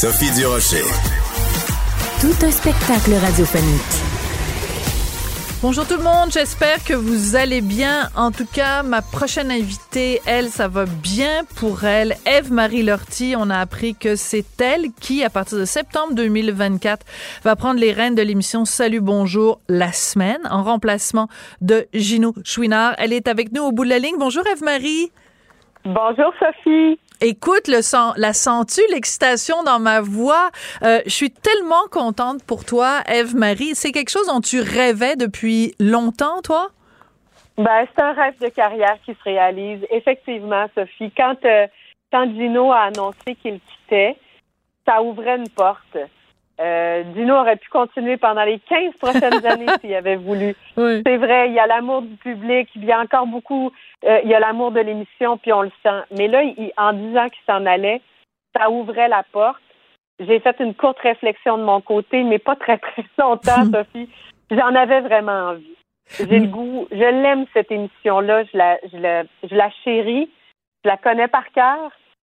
Sophie Durocher. Tout un spectacle radiophonique. Bonjour tout le monde, j'espère que vous allez bien. En tout cas, ma prochaine invitée, elle, ça va bien pour elle. Eve-Marie Lortie, on a appris que c'est elle qui, à partir de septembre 2024, va prendre les rênes de l'émission Salut Bonjour la semaine en remplacement de Gino Chouinard. Elle est avec nous au bout de la ligne. Bonjour Eve-Marie. Bonjour Sophie. Écoute, le sang, la sens-tu, l'excitation dans ma voix? Euh, je suis tellement contente pour toi, Eve-Marie. C'est quelque chose dont tu rêvais depuis longtemps, toi? Ben, c'est un rêve de carrière qui se réalise. Effectivement, Sophie, quand, euh, quand Gino a annoncé qu'il quittait, ça ouvrait une porte. Euh, Dino aurait pu continuer pendant les 15 prochaines années s'il avait voulu. C'est vrai, il y a l'amour du public, il y a encore beaucoup, euh, il y a l'amour de l'émission, puis on le sent. Mais là, en disant qu'il s'en allait, ça ouvrait la porte. J'ai fait une courte réflexion de mon côté, mais pas très, très longtemps, Sophie. J'en avais vraiment envie. J'ai le goût, je l'aime, cette émission-là, je la, je, la, je la chéris, je la connais par cœur.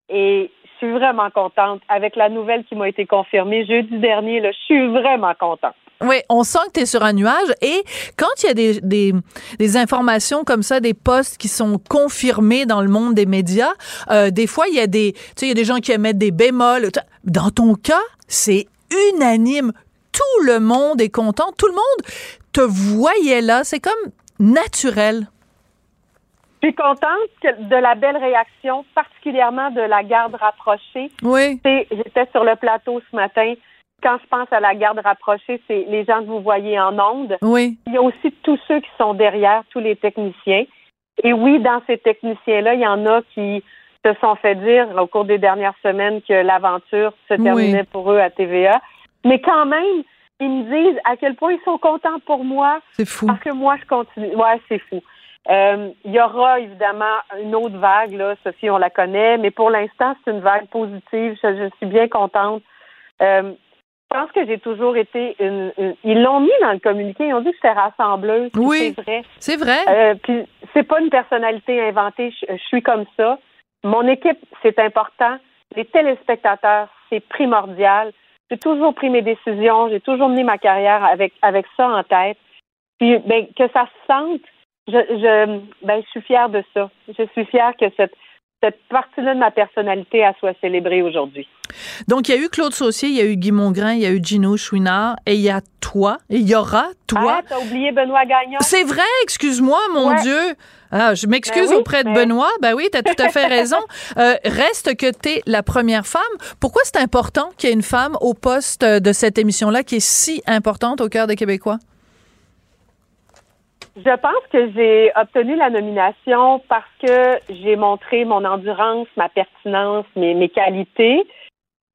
Et je suis vraiment contente. Avec la nouvelle qui m'a été confirmée jeudi dernier, là, je suis vraiment contente. Oui, on sent que tu es sur un nuage et quand il y a des, des, des, informations comme ça, des postes qui sont confirmés dans le monde des médias, euh, des fois, il y a des, tu sais, il y a des gens qui émettent des bémols. Dans ton cas, c'est unanime. Tout le monde est content. Tout le monde te voyait là. C'est comme naturel. Je suis contente de la belle réaction, particulièrement de la garde rapprochée. Oui. J'étais sur le plateau ce matin. Quand je pense à la garde rapprochée, c'est les gens que vous voyez en ondes. Oui. Il y a aussi tous ceux qui sont derrière, tous les techniciens. Et oui, dans ces techniciens-là, il y en a qui se sont fait dire au cours des dernières semaines que l'aventure se terminait pour eux à TVA. Mais quand même, ils me disent à quel point ils sont contents pour moi. C'est fou. Parce que moi, je continue. Ouais, c'est fou. Euh, il y aura évidemment une autre vague, là, Sophie, on la connaît, mais pour l'instant, c'est une vague positive. Je, suis bien contente. Euh, pense que j'ai toujours été une, Ils l'ont mis dans le communiqué, ils ont dit que j'étais rassembleuse. Oui, c'est vrai. C'est vrai. Euh, puis c'est pas une personnalité inventée, je, suis comme ça. Mon équipe, c'est important. Les téléspectateurs, c'est primordial. J'ai toujours pris mes décisions, j'ai toujours mené ma carrière avec, avec ça en tête. Puis ben, que ça se sente je, je, ben, je suis fière de ça. Je suis fière que cette, cette partie-là de ma personnalité a soit célébrée aujourd'hui. Donc, il y a eu Claude Saucier, il y a eu Guy Mongrain, il y a eu Gino Chouinard, et il y a toi, et il y aura toi. Ah, t'as oublié Benoît Gagnon. C'est vrai, excuse-moi, mon Dieu. Ah, je m'excuse Ben auprès de Benoît. Ben oui, t'as tout à fait raison. Euh, reste que t'es la première femme. Pourquoi c'est important qu'il y ait une femme au poste de cette émission-là qui est si importante au cœur des Québécois? Je pense que j'ai obtenu la nomination parce que j'ai montré mon endurance, ma pertinence, mes, mes qualités.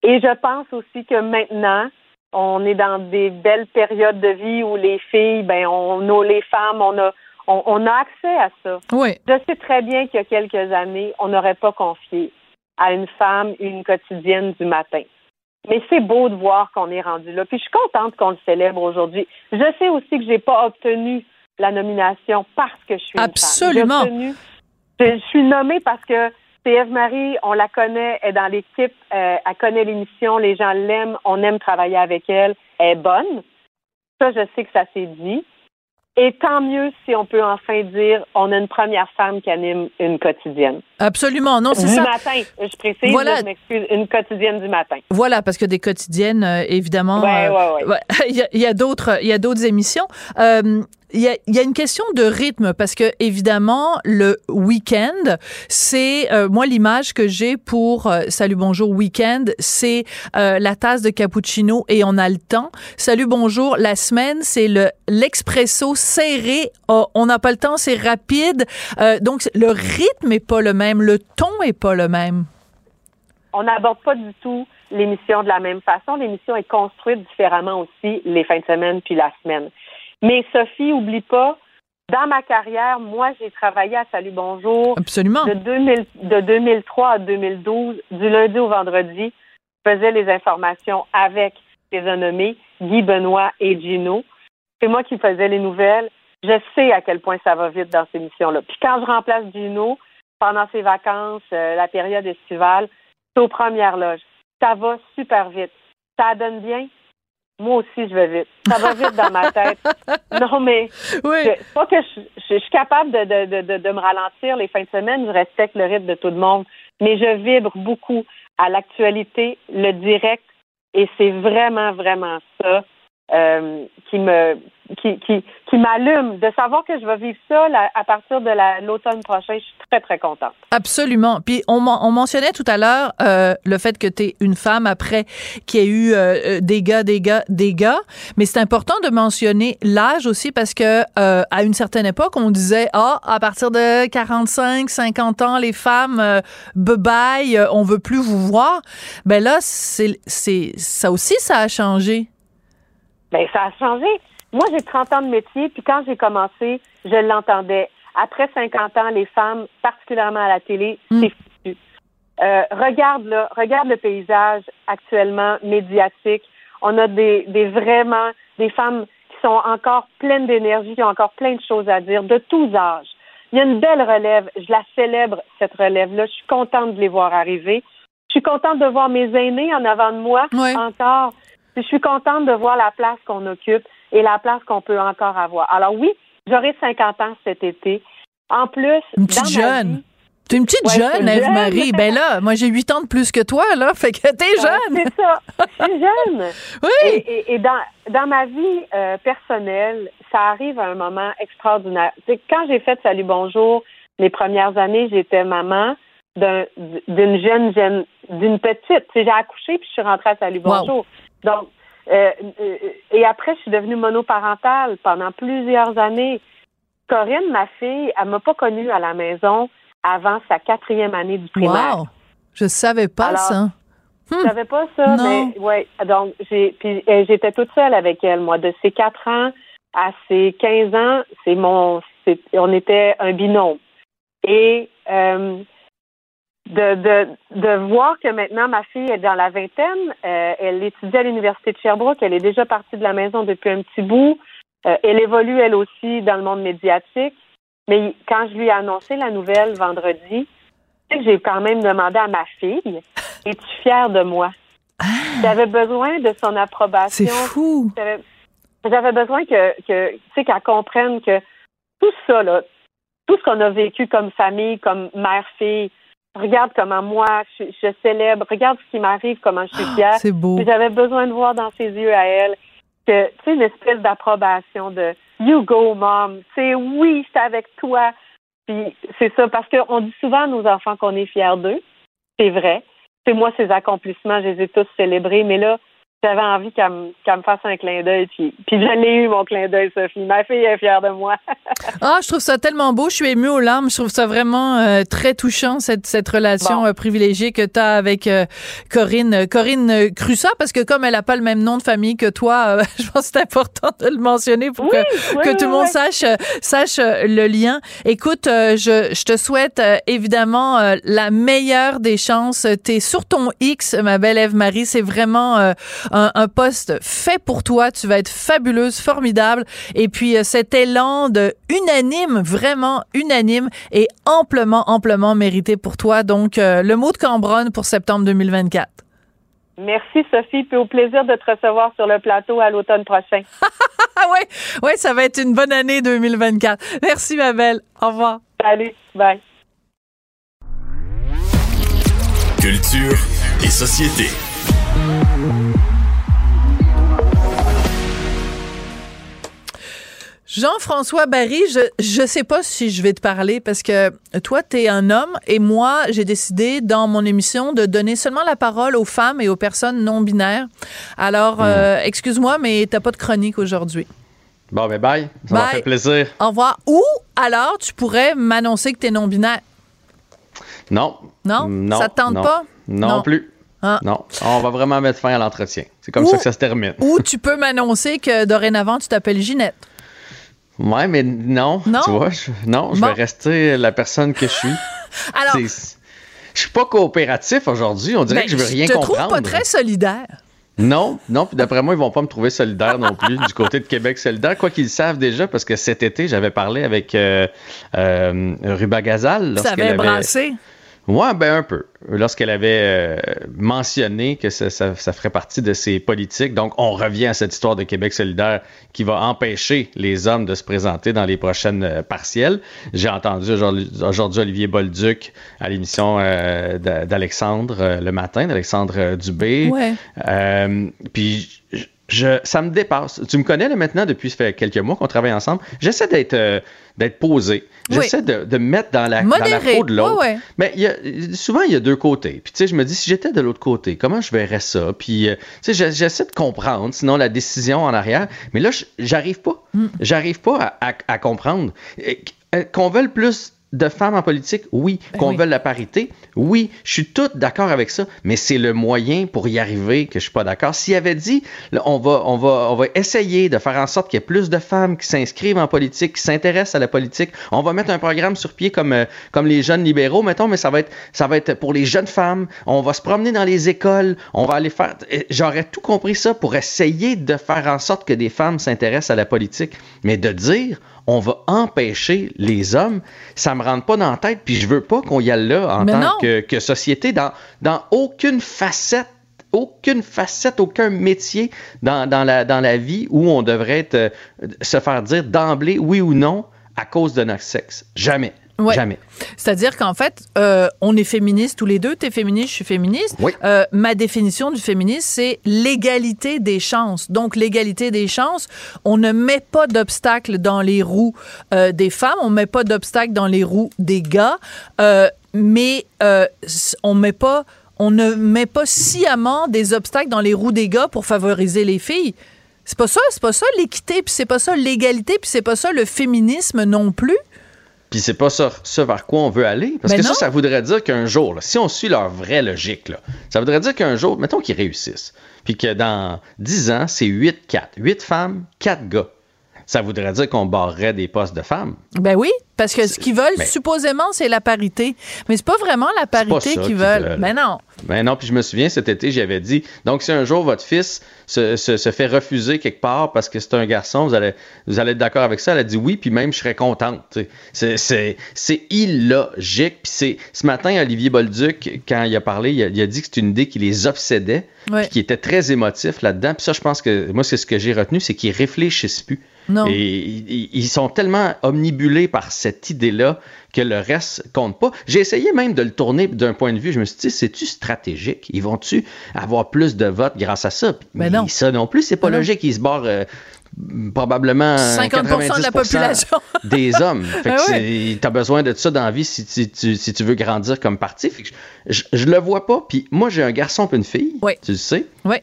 Et je pense aussi que maintenant, on est dans des belles périodes de vie où les filles, ben, on, les femmes, on a, on, a accès à ça. Oui. Je sais très bien qu'il y a quelques années, on n'aurait pas confié à une femme une quotidienne du matin. Mais c'est beau de voir qu'on est rendu là. Puis je suis contente qu'on le célèbre aujourd'hui. Je sais aussi que j'ai pas obtenu la nomination parce que je suis Absolument. Une femme. Je, suis nommée parce que c'est Eve-Marie, on la connaît, elle est dans l'équipe, euh, elle connaît l'émission, les gens l'aiment, on aime travailler avec elle, elle est bonne. Ça, je sais que ça s'est dit. Et tant mieux si on peut enfin dire on a une première femme qui anime une quotidienne. Absolument, non, c'est ça. Du matin, je précise, je m'excuse, une quotidienne du matin. Voilà, parce que des quotidiennes, euh, évidemment, ouais, ouais, ouais. il, y a, il y a d'autres, il y a d'autres émissions. Euh, il y, a, il y, a, une question de rythme parce que évidemment le week-end, c'est euh, moi l'image que j'ai pour euh, Salut bonjour week-end, c'est euh, la tasse de cappuccino et on a le temps. Salut bonjour la semaine, c'est le l'expresso serré, oh, on n'a pas le temps, c'est rapide. donc le rythme est pas le même, le ton est pas le même. on n'aborde pas du tout l'émission de la même façon. L'émission est construite différemment aussi les fins de semaine puis la semaine. Mais Sophie, oublie pas, dans ma carrière, moi, j'ai travaillé à Salut Bonjour. Absolument. De, 2000, de 2003 à 2012, du lundi au vendredi, je faisais les informations avec les renommés Guy Benoît et Gino. C'est moi qui faisais les nouvelles. Je sais à quel point ça va vite dans ces missions-là. Puis quand je remplace Gino, pendant ses vacances, euh, la période estivale, c'est aux premières loges. Ça va super vite. Ça donne bien? Moi aussi, je vais vite. Ça va vite dans ma tête. Non, mais oui. pas que je, je, suis capable de, de, de, de me ralentir les fins de semaine. Je respecte le rythme de tout le monde. Mais je vibre beaucoup à l'actualité, le direct, et c'est vraiment, vraiment ça euh, qui me qui, qui, qui m'allume de savoir que je vais vivre ça à partir de l'automne prochain. Je suis très, très contente. Absolument. Puis on, on mentionnait tout à l'heure euh, le fait que tu es une femme après qui a eu euh, des gars, des gars, des gars. Mais c'est important de mentionner l'âge aussi parce que euh, à une certaine époque, on disait ah à partir de 45, 50 ans, les femmes euh, bye on veut plus vous voir. Ben là, c'est ça aussi ça a changé. Ben ça a changé. Moi, j'ai 30 ans de métier, puis quand j'ai commencé, je l'entendais. Après 50 ans, les femmes, particulièrement à la télé, mm. c'est foutu. Euh, regarde là, regarde le paysage actuellement médiatique. On a des, des vraiment des femmes qui sont encore pleines d'énergie, qui ont encore plein de choses à dire, de tous âges. Il y a une belle relève. Je la célèbre, cette relève-là. Je suis contente de les voir arriver. Je suis contente de voir mes aînés en avant de moi encore. Je suis contente de voir la place qu'on occupe et la place qu'on peut encore avoir. Alors oui, j'aurai 50 ans cet été. En plus, une petite jeune. T'es une petite jeune, Eve-Marie. Ben là, moi, j'ai 8 ans de plus que toi, là. Fait que t'es jeune. C'est ça. Je suis jeune. oui. Et, dans, dans ma vie euh, personnelle, ça arrive à un moment extraordinaire. Quand j'ai fait Salut Bonjour, les premières années, j'étais maman d'une jeune, jeune, d'une petite. J'ai accouché puis je suis rentrée à Salut Bonjour. Donc, euh, euh, et après, je suis devenue monoparentale pendant plusieurs années. Corinne, ma fille, elle m'a pas connue à la maison avant sa quatrième année du primaire. Wow! Je savais pas ça. Je savais pas ça, mais ouais. Donc j'ai puis euh, j'étais toute seule avec elle, moi, de ses quatre ans à ses 15 ans, c'est mon on était un binôme. Et euh, de, de, de voir que maintenant ma fille est dans la vingtaine, euh, elle étudie à l'université de Sherbrooke, elle est déjà partie de la maison depuis un petit bout, euh, elle évolue elle aussi dans le monde médiatique. Mais quand je lui ai annoncé la nouvelle vendredi, j'ai quand même demandé à ma fille Es-tu fière de moi ah! J'avais besoin de son approbation. C'est fou. J'avais besoin que, que tu sais, qu'elle comprenne que tout ça, là, tout ce qu'on a vécu comme famille, comme mère-fille, regarde comment moi je, célèbre, regarde ce qui m'arrive, comment je suis fière. C'est beau. J'avais besoin de voir dans ses yeux à elle que tu sais une espèce d'approbation de you go mom, c'est oui, c'est avec toi. Puis c'est ça parce qu'on dit souvent à nos enfants qu'on est fiers d'eux. C'est vrai. C'est moi ces accomplissements, je les ai tous célébrés, mais là j'avais envie qu'elle me, fasse un clin d'œil. Puis, puis je l'ai eu, mon clin d'œil, Sophie. Ma fille est fière de moi. ah, je trouve ça tellement beau. Je suis émue aux larmes. Je trouve ça vraiment euh, très touchant, cette, cette relation euh, privilégiée que tu as avec euh, Corinne. Corinne Crussa, parce que comme elle n'a pas le même nom de famille que toi, je pense que c'est important de le mentionner pour que, que tout le monde sache, sache le lien. Écoute, je, je te souhaite évidemment la meilleure des chances. Tu es sur ton X, ma belle Eve-Marie. C'est vraiment un, poste fait pour toi. Tu vas être fabuleuse, formidable. Et puis euh, cet élan de unanime, vraiment unanime et amplement, amplement mérité pour toi. Donc euh, le mot de Cambronne pour septembre 2024. Merci Sophie, puis au plaisir de te recevoir sur le plateau à l'automne prochain. oui, ouais, ça va être une bonne année 2024. Merci ma belle. Au revoir. Salut, bye. Culture et société. Jean-François Barry, je ne sais pas si je vais te parler parce que toi, tu es un homme et moi, j'ai décidé dans mon émission de donner seulement la parole aux femmes et aux personnes non binaires. Alors, euh, hmm. excuse-moi, mais t'as pas de chronique aujourd'hui. Bon, ben bye. Ça m'a fait plaisir. Au revoir. Ou alors, tu pourrais m'annoncer que tu es non binaire. Non? Non? non ça te tente pas? non, plus. Ah. Non, on va vraiment mettre fin à l'entretien. C'est comme ça que ça se termine. Ou tu peux m'annoncer que dorénavant, tu t'appelles Ginette. Ouais, mais non. Non? Tu vois, je, non, je vais rester la personne que je suis. Alors. Je suis pas coopératif aujourd'hui. On dirait ben, que je veux rien comprendre. Je te trouve pas très solidaire. Non, non, puis d'après moi, ils vont pas me trouver solidaire non plus du côté de Québec solidaire, quoi qu'ils savent déjà, parce que cet été, j'avais parlé avec euh, euh, Ruba Gazal. Ça avait brassé. Ouais, ben un peu. Lorsqu'elle avait euh, mentionné que ça, ça, ferait partie de ses politiques. Donc, on revient à cette histoire de Québec solidaire qui va empêcher les hommes de se présenter dans les prochaines euh, partielles. J'ai entendu aujourd'hui Olivier Bolduc à l'émission euh, d'Alexandre le matin, d'Alexandre Dubé. Ouais. puis je, ça me dépasse. Tu me connais là, maintenant depuis fait quelques mois qu'on travaille ensemble. J'essaie d'être euh, d'être posé. J'essaie de, de, me mettre dans la, dans la peau de l'autre. Mais y a, souvent, il y a deux côtés. Puis tu sais, je me dis, si j'étais de l'autre côté, comment je verrais ça? Puis euh, tu sais, j'essaie de comprendre, sinon la décision en arrière. Mais là, j'arrive pas. Mm. J'arrive pas à, à, à comprendre. Qu'on veuille plus de femmes en politique, oui. Ben Qu'on veuille la parité, oui. Je suis tout d'accord avec ça, mais c'est le moyen pour y arriver que je suis pas d'accord. S'il avait dit, on va, on va, on va essayer de faire en sorte qu'il y ait plus de femmes qui s'inscrivent en politique, qui s'intéressent à la politique, on va mettre un programme sur pied comme, euh, comme les jeunes libéraux, mettons, mais ça va être, ça va être pour les jeunes femmes. On va se promener dans les écoles, on va aller faire. J'aurais tout compris ça pour essayer de faire en sorte que des femmes s'intéressent à la politique, mais de dire on va empêcher les hommes, ça me rentre pas dans la tête, puis je veux pas qu'on y aille là en tant que, société, dans, dans aucune facette aucune facette, aucun métier dans, la, dans la vie où on devrait euh, se faire dire d'emblée oui ou non à cause de notre sexe. Jamais. Jamais. C'est-à-dire qu'en fait, euh, on est féministes tous les deux. Tu es féministe, je suis féministe. Euh, ma définition du féminisme, c'est l'égalité des chances. Donc, l'égalité des chances, on ne met pas d'obstacles dans les roues euh, des femmes, on ne met pas d'obstacles dans les roues des gars, mais on met pas, on ne met pas sciemment des obstacles dans les roues des gars pour favoriser les filles. C'est pas ça, c'est pas ça l'équité, puis c'est pas ça l'égalité, puis c'est pas ça le féminisme non plus. Puis c'est pas ça, ce vers quoi on veut aller. Parce que ça, ça voudrait dire qu'un jour, si on suit leur vraie logique, ça voudrait dire qu'un jour, mettons qu'ils réussissent, puis que dans 10 ans, c'est 8-4. 8 femmes, 4 gars ça voudrait dire qu'on barrerait des postes de femmes. Ben oui, parce que ce qu'ils veulent, supposément, c'est la parité. Mais c'est pas vraiment la parité qu'ils veulent. Ben non. Ben non, puis je me souviens, cet été, j'avais dit, donc si un jour votre fils se, se, fait refuser quelque part parce que c'est un garçon, vous allez, vous allez être d'accord avec ça? Elle a dit oui, puis même je serais contente. C'est illogique. Puis ce matin, Olivier Bolduc, quand il a parlé, il a, il a dit que c'est une idée qui les obsédait, puis qui était très émotif là-dedans. Puis ça, je pense que moi, c'est ce que j'ai retenu, c'est qu'ils réfléchissent plus. Et ils sont tellement omnibulés par cette idée-là que le reste compte pas. J'ai essayé même de le tourner d'un point de vue. Je me suis dit, c'est-tu stratégique? Ils vont-tu avoir plus de votes grâce à ça? Mais, non. Ça non plus, c'est pas logique. Ils se barrent euh, probablement 50% de la population des hommes. Fait ben tu as besoin de ça dans la vie si, tu, veux grandir comme parti. je, je, le vois pas. Puis moi, j'ai un garçon et une fille. Tu le sais. Oui.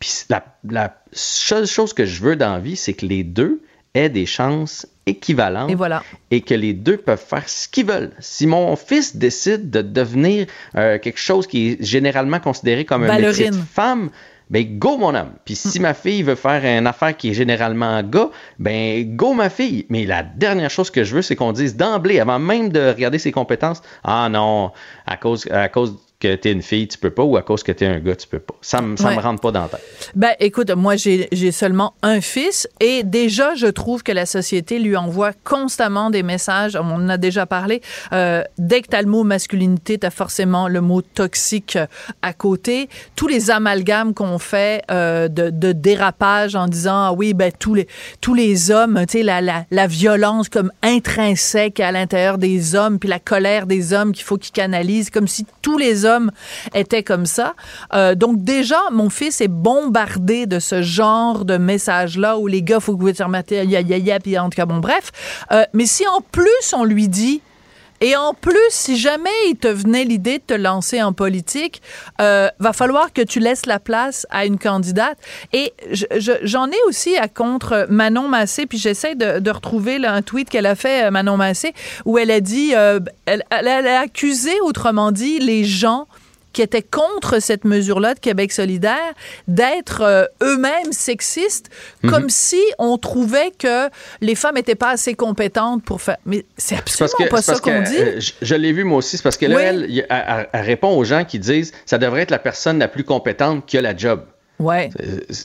Puis la, la, seule chose que je veux dans la vie, c'est que les deux aient des chances équivalentes. Et voilà. Et que les deux peuvent faire ce qu'ils veulent. Si mon fils décide de devenir euh, quelque chose qui est généralement considéré comme un métier de femme, ben go mon homme. Puis si mm. ma fille veut faire une affaire qui est généralement gars, ben go ma fille. Mais la dernière chose que je veux, c'est qu'on dise d'emblée, avant même de regarder ses compétences, ah non, à cause, à cause que tu es une fille, tu peux pas, ou à cause que tu es un gars, tu peux pas. Ça me, me rentre pas dans la tête. Ben, écoute, moi, j'ai seulement un fils et déjà, je trouve que la société lui envoie constamment des messages. On en a déjà parlé. Euh, dès que tu as le mot masculinité, tu as forcément le mot toxique à côté. Tous les amalgames qu'on fait euh, de, de, dérapage en disant, ah oui, ben, tous les, tous les hommes, tu sais, la, la, la violence comme intrinsèque à l'intérieur des hommes, puis la colère des hommes qu'il faut qu'ils canalisent, comme si tous les hommes était comme ça. Euh, donc déjà, mon fils est bombardé de ce genre de messages-là où les gars, faut que vous se remettez, ya, ya, ya, puis en tout cas, bon, bref. Euh, mais si en plus on lui dit et en plus, si jamais il te venait l'idée de te lancer en politique, euh, va falloir que tu laisses la place à une candidate. Et j'en ai aussi à contre Manon Massé, puis j'essaie de, retrouver un tweet qu'elle a fait, euh, Manon Massé, où elle a dit, euh, elle, a accusé, autrement dit, les gens qui étaient contre cette mesure-là de Québec solidaire d'être euh, eux-mêmes sexistes, mhm. comme si on trouvait que les femmes n'étaient pas assez compétentes pour faire. Mais c'est absolument pas ça qu'on dit. Euh, je, l'ai vu moi aussi, c'est parce que là, elle, elle, répond aux gens qui disent ça devrait être la personne la plus compétente qui a la job. Ouais.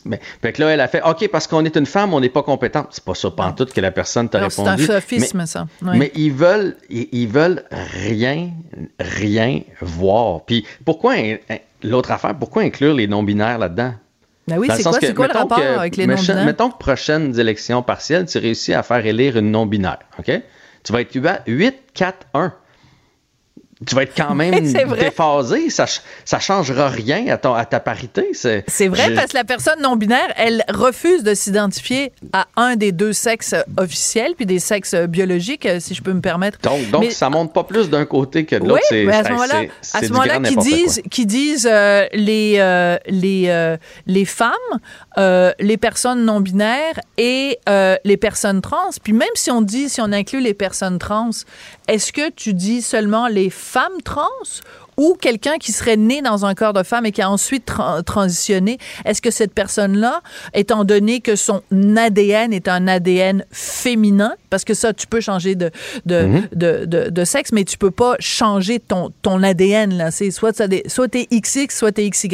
Mais, fait que là, elle a fait OK, parce qu'on est une femme, on n'est pas compétent. C'est pas ça, pas en tout que la personne t'a répondu. C'est un sophisme, ça. Mais ils veulent, ils, veulent rien, rien voir. Puis pourquoi, l'autre affaire, pourquoi inclure les non-binaires là-dedans? Ben oui, c'est quoi, c'est quoi le rapport avec les non-binaires? Mettons que prochaines élections partielles, tu réussis à faire élire une non-binaire, OK? Tu vas être 8, 4, 1 tu vas être quand même déphasé. Ça, ça changera rien à, ton, à ta parité. C'est vrai parce que la personne non binaire, elle refuse de s'identifier à un des deux sexes officiels puis des sexes biologiques, si je peux me permettre. Donc, donc ça monte pas plus d'un côté que de l'autre. Oui, mais à ce moment-là, à ce moment-là, qui disent, qui disent euh, les euh, les euh, les femmes, les personnes non binaires et les personnes trans. Puis même si on dit, si on inclut les personnes trans, est-ce que tu dis seulement les femmes trans ou quelqu'un qui serait né dans un corps de femme et qui a ensuite transitionné, est-ce que cette personne-là, étant donné que son ADN est un ADN féminin, parce que ça, tu peux changer de, de, mhm. de, de, sexe, mais tu peux pas changer ton, ton ADN, là. C'est soit, soit t'es XX, soit t'es XY.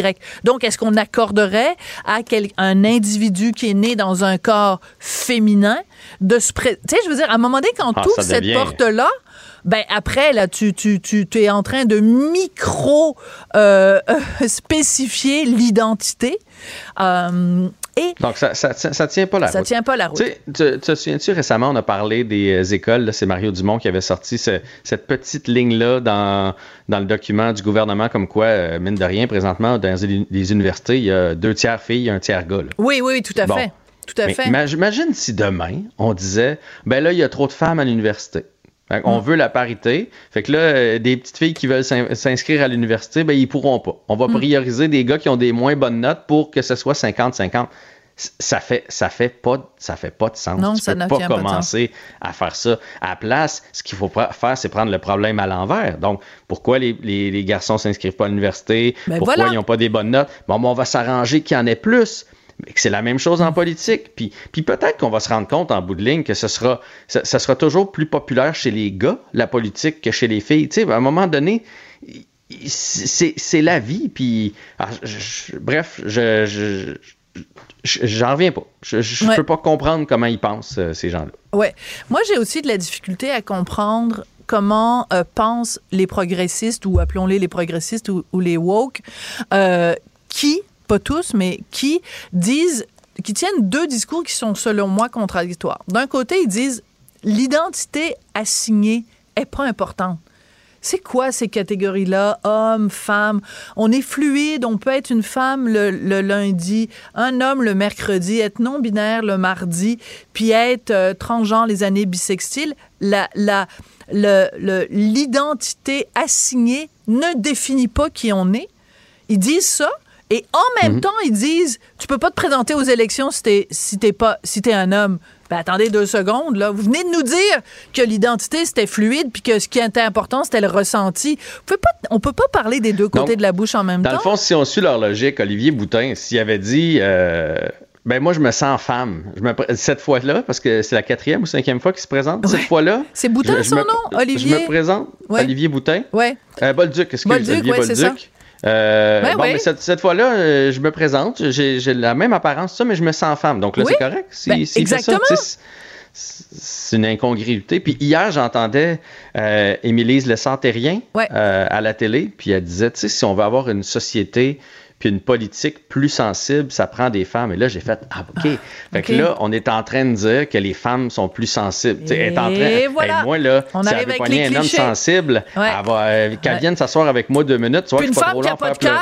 Donc, est-ce qu'on accorderait à quel, un individu qui est né dans un corps féminin de se... Tu sais, je veux dire, à un moment donné, quand ah, ouvres cette porte-là, ben après, là, tu, tu, tu, es en train de micro euh, spécifier l'identité. Euh, et Donc, ça, ça, ça, tient pas la ça route. tient pas la route. Tu te, te souviens-tu, récemment, on a parlé des euh, écoles, c'est Mario Dumont qui avait sorti cette petite ligne-là dans, dans le document du gouvernement, comme quoi, mine de rien, présentement, dans les, universités, il y a deux tiers filles et un tiers gars. Oui, oui, tout à fait. Tout à fait. Imagine si demain, on disait, ben là, il y a trop de femmes à l'université. On mm. veut la parité. Fait que là, euh, des petites filles qui veulent s'inscrire à l'université, ben ils pourront pas. On va mm. prioriser des gars qui ont des moins bonnes notes pour que ce soit 50-50. Ça fait, ça fait pas, ça fait pas de sens. Non, tu ça peux pas commencer à faire ça. À la place, ce qu'il faut faire, c'est prendre le problème à l'envers. Donc, pourquoi les, les, garçons s'inscrivent pas à l'université? Ben pourquoi ils n'ont pas des bonnes notes? Bon, ben, on va s'arranger qu'il y en ait plus c'est la même chose en politique. Puis, puis peut-être qu'on va se rendre compte en bout de ligne que ce sera, ça, sera toujours plus populaire chez les gars, la politique, que chez les filles. Tu sais, à un moment donné, c'est la vie. Puis, ah, bref, je, j'en reviens pas. Je ne peux pas comprendre comment ils pensent, euh, ces gens-là. Ouais. Moi, j'ai aussi de la difficulté à comprendre comment euh, pensent les progressistes, ou appelons-les les progressistes ou, les woke, euh, qui pas tous, mais qui disent, qui tiennent deux discours qui sont selon moi contradictoires. D'un côté, ils disent l'identité assignée est pas importante. C'est quoi ces catégories-là? Homme, femme? On est fluide, on peut être une femme le, lundi, un homme le mercredi, être non-binaire le mardi, puis être euh, transgenre les années la, l'identité assignée ne définit pas qui on est. Ils disent ça, et en même mhm. temps, ils disent, tu peux pas te présenter aux élections si t'es si pas si es un homme. Ben attendez deux secondes là. Vous venez de nous dire que l'identité c'était fluide puis que ce qui était important c'était le ressenti. On pas, on peut pas parler des deux côtés de la bouche en même temps. Dans le fond, si on suit leur logique, Olivier Boutin, s'il avait dit. Euh, ben moi, je me sens femme. Je me, cette fois-là, parce que c'est la quatrième ou cinquième fois qu'il se présente, cette fois-là. C'est Boutin son nom, Olivier. Je me présente, Olivier Boutin? Ouais. Euh, Bolduc, excusez-moi. Bolduc, Olivier Bolduc. Euh, ben bon, mais cette, fois-là, euh, je me présente, j'ai la même apparence, ça, mais je me sens femme. Donc là, c'est correct. Si, ben, exactement. c'est une incongruité. Puis hier, j'entendais euh, Émilise Lessard-Terrien euh, à la télé, puis elle disait, tu sais, si on veut avoir une société puis une politique plus sensible, ça prend des femmes. Et là, j'ai fait, ah, OK. Ah, fait que là, on est en train de dire que les femmes sont plus sensibles. Et est en train, voilà. moi, là, on si elle veut un homme sensible, euh, qu'elle vienne s'asseoir avec moi deux minutes, tu vois, une femme qui n'a pas de cœur.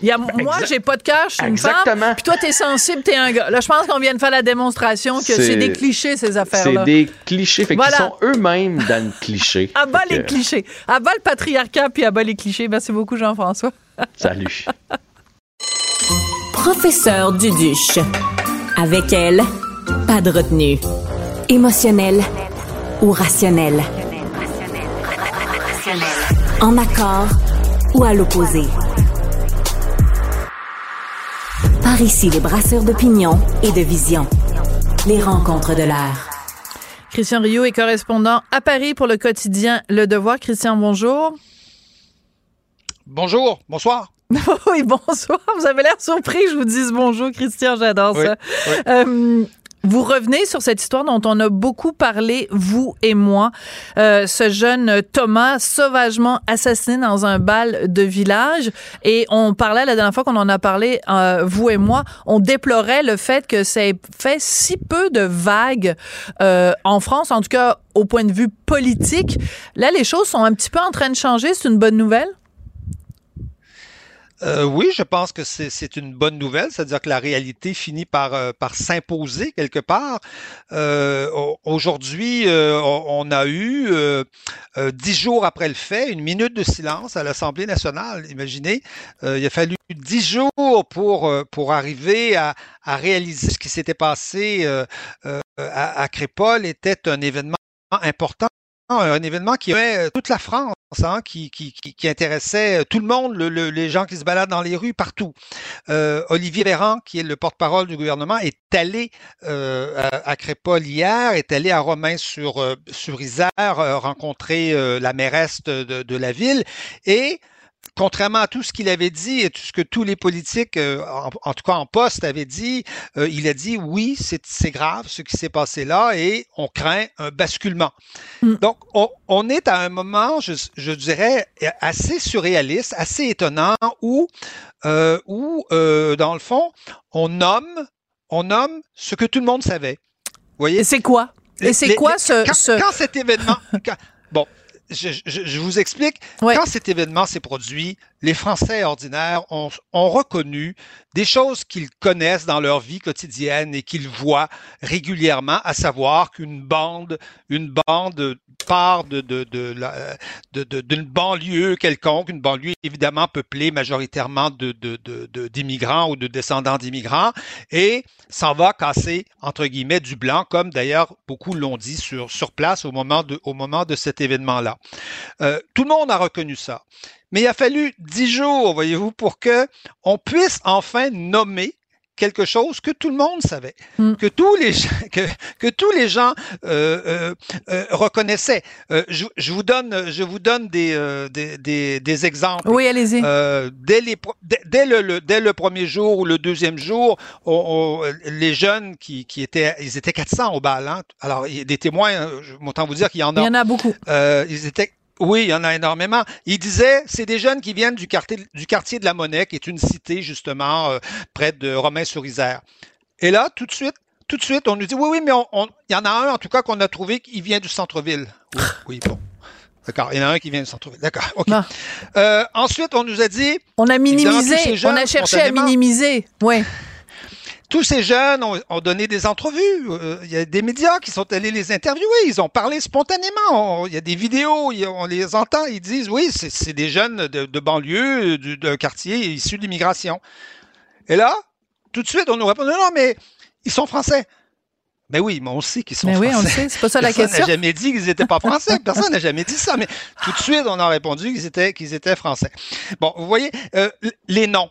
Il y a, moi, j'ai pas de cœur, je suis une femme. Puis toi, t'es sensible, t'es un gars. Là, je pense qu'on vient de faire la démonstration que c'est des clichés, ces affaires-là. C'est des clichés. Fait qu'ils sont eux-mêmes dans le cliché. à bas les clichés. À bas le patriarcat, puis à bas les clichés. Merci beaucoup, Jean-François. Salut. Professeur Duduche. Avec elle, pas de retenue. Émotionnel ou rationnel? En accord ou à l'opposé? Par ici, les brasseurs d'opinion et de vision. Les rencontres de l'air. Christian Rio est correspondant à Paris pour le quotidien Le Devoir. Christian, bonjour. Bonjour, bonsoir. oui, bonsoir. Vous avez l'air surpris je vous dise bonjour, Christian. J'adore ça. Euh, vous revenez sur cette histoire dont on a beaucoup parlé, vous et moi. Euh, ce jeune Thomas sauvagement assassiné dans un bal de village. Et on parlait la dernière fois qu'on en a parlé, euh, vous et moi, on déplorait le fait que ça ait fait si peu de vagues euh, en France, en tout cas au point de vue politique. Là, les choses sont un petit peu en train de changer. C'est une bonne nouvelle? Euh, oui, je pense que c'est une bonne nouvelle, c'est-à-dire que la réalité finit par, euh, par s'imposer quelque part. Euh, Aujourd'hui, euh, on a eu, dix jours après le fait, une minute de silence à l'Assemblée nationale. Imaginez, il a fallu dix jours pour, pour arriver à, à réaliser ce qui s'était passé à, à Crépol était un événement important un événement qui avait toute la France, hein, qui, qui, qui, intéressait tout le monde, les gens qui se baladent dans les rues, partout. Euh, Olivier Véran, qui est le porte-parole du gouvernement, est allé euh, à, Crépol hier, est allé à Romain sur, euh, sur Isère rencontrer la mairesse de, de, la ville et contrairement à tout ce qu'il avait dit et tout ce que tous les politiques, euh, en, tout cas en poste, avaient dit, euh, il a dit oui, c'est grave ce qui s'est passé là et on craint un basculement. Mm. Donc, on, est à un moment, je, dirais, assez surréaliste, assez étonnant où, euh, où dans le fond, on nomme, on nomme ce que tout le monde savait. Vous voyez? C'est quoi? Et c'est quoi ce, quand, quand, cet événement, bon, je, vous explique. Quand cet événement s'est produit, les Français ordinaires ont, reconnu des choses qu'ils connaissent dans leur vie quotidienne et qu'ils voient régulièrement, à savoir qu'une bande, une bande part de, d'une banlieue quelconque, une banlieue évidemment peuplée majoritairement d'immigrants ou de descendants d'immigrants, et s'en va casser, entre guillemets, du blanc, comme d'ailleurs beaucoup l'ont dit sur, sur place au moment de, au moment de cet événement-là. Euh, tout le monde a reconnu ça. Mais il a fallu dix jours, voyez-vous, pour que on puisse enfin nommer quelque chose que tout le monde savait, mm. que tous les que, que tous les gens euh, euh, euh reconnaissaient. Euh, je, je, vous donne je vous donne des euh, des, des, des, exemples. Oui, allez-y. dès les dès, le, dès le premier jour ou le deuxième jour, on, les jeunes qui, qui étaient ils étaient 400 au bal. Hein. Alors des témoins, je m'entends vous dire qu'il y en a. Il y en a beaucoup. ils étaient oui, il y en a énormément. Il disait, c'est des jeunes qui viennent du quartier, du quartier de la Monnaie, qui est une cité justement euh, près de Romain-sur-Isère. Et là, tout de suite, tout de suite, on nous dit, oui, oui, mais il y en a un en tout cas qu'on a trouvé qui vient du centre-ville. Oui, oui, bon. D'accord, il y en a un qui vient du centre-ville. D'accord, OK. Euh, ensuite, on nous a dit... On a minimisé, on a cherché à minimiser, oui tous ces jeunes ont, donné des entrevues. Euh, il y a des médias qui sont allés les interviewer. Ils ont parlé spontanément. il y a des vidéos, on les entend. Ils disent oui, c'est des jeunes de, banlieue, d'un quartier issu de l'immigration. Et là, tout de suite, on nous répond non, mais ils sont français. Mais oui, mais on sait qu'ils sont mais français. Oui, on sait, c'est pas ça la question. Personne n'a jamais dit qu'ils n'étaient pas français. Personne n'a jamais dit ça. Mais tout de suite, on a répondu qu'ils étaient, qu'ils étaient français. Bon, vous voyez, euh, les noms.